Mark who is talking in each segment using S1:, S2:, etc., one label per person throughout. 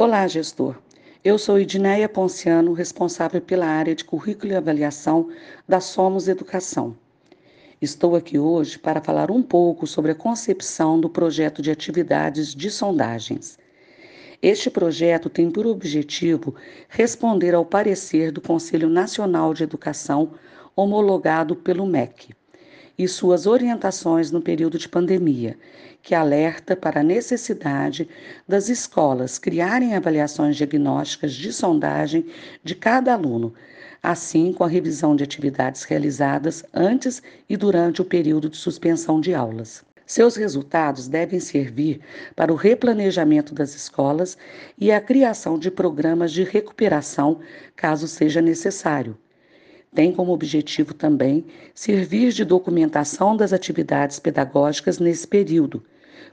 S1: Olá, gestor. Eu sou Edneia Ponciano, responsável pela área de currículo e avaliação da Somos Educação. Estou aqui hoje para falar um pouco sobre a concepção do projeto de atividades de sondagens. Este projeto tem por objetivo responder ao parecer do Conselho Nacional de Educação, homologado pelo MEC e suas orientações no período de pandemia, que alerta para a necessidade das escolas criarem avaliações diagnósticas de sondagem de cada aluno, assim com a revisão de atividades realizadas antes e durante o período de suspensão de aulas. Seus resultados devem servir para o replanejamento das escolas e a criação de programas de recuperação, caso seja necessário tem como objetivo também servir de documentação das atividades pedagógicas nesse período,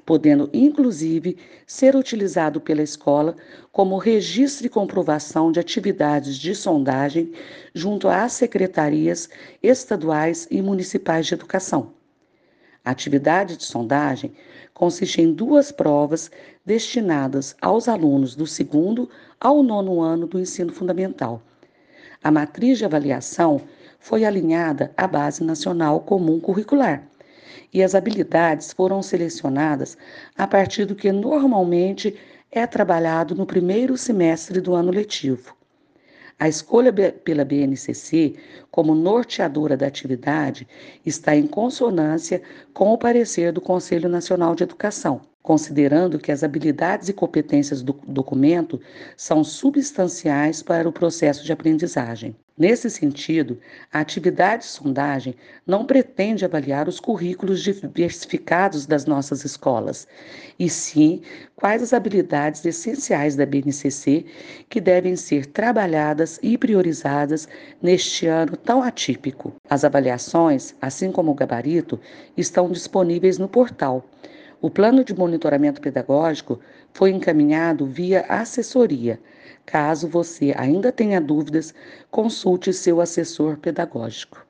S1: podendo inclusive ser utilizado pela escola como registro e comprovação de atividades de sondagem junto às secretarias estaduais e municipais de educação. A atividade de sondagem consiste em duas provas destinadas aos alunos do segundo ao nono ano do ensino fundamental a matriz de avaliação foi alinhada à Base Nacional Comum Curricular e as habilidades foram selecionadas a partir do que normalmente é trabalhado no primeiro semestre do ano letivo. A escolha pela BNCC como norteadora da atividade está em consonância com o parecer do Conselho Nacional de Educação, considerando que as habilidades e competências do documento são substanciais para o processo de aprendizagem. Nesse sentido, a atividade de sondagem não pretende avaliar os currículos diversificados das nossas escolas, e sim quais as habilidades essenciais da BNCC que devem ser trabalhadas e priorizadas neste ano tão atípico. As avaliações, assim como o gabarito, estão disponíveis no portal o plano de monitoramento pedagógico foi encaminhado via assessoria. Caso você ainda tenha dúvidas, consulte seu assessor pedagógico.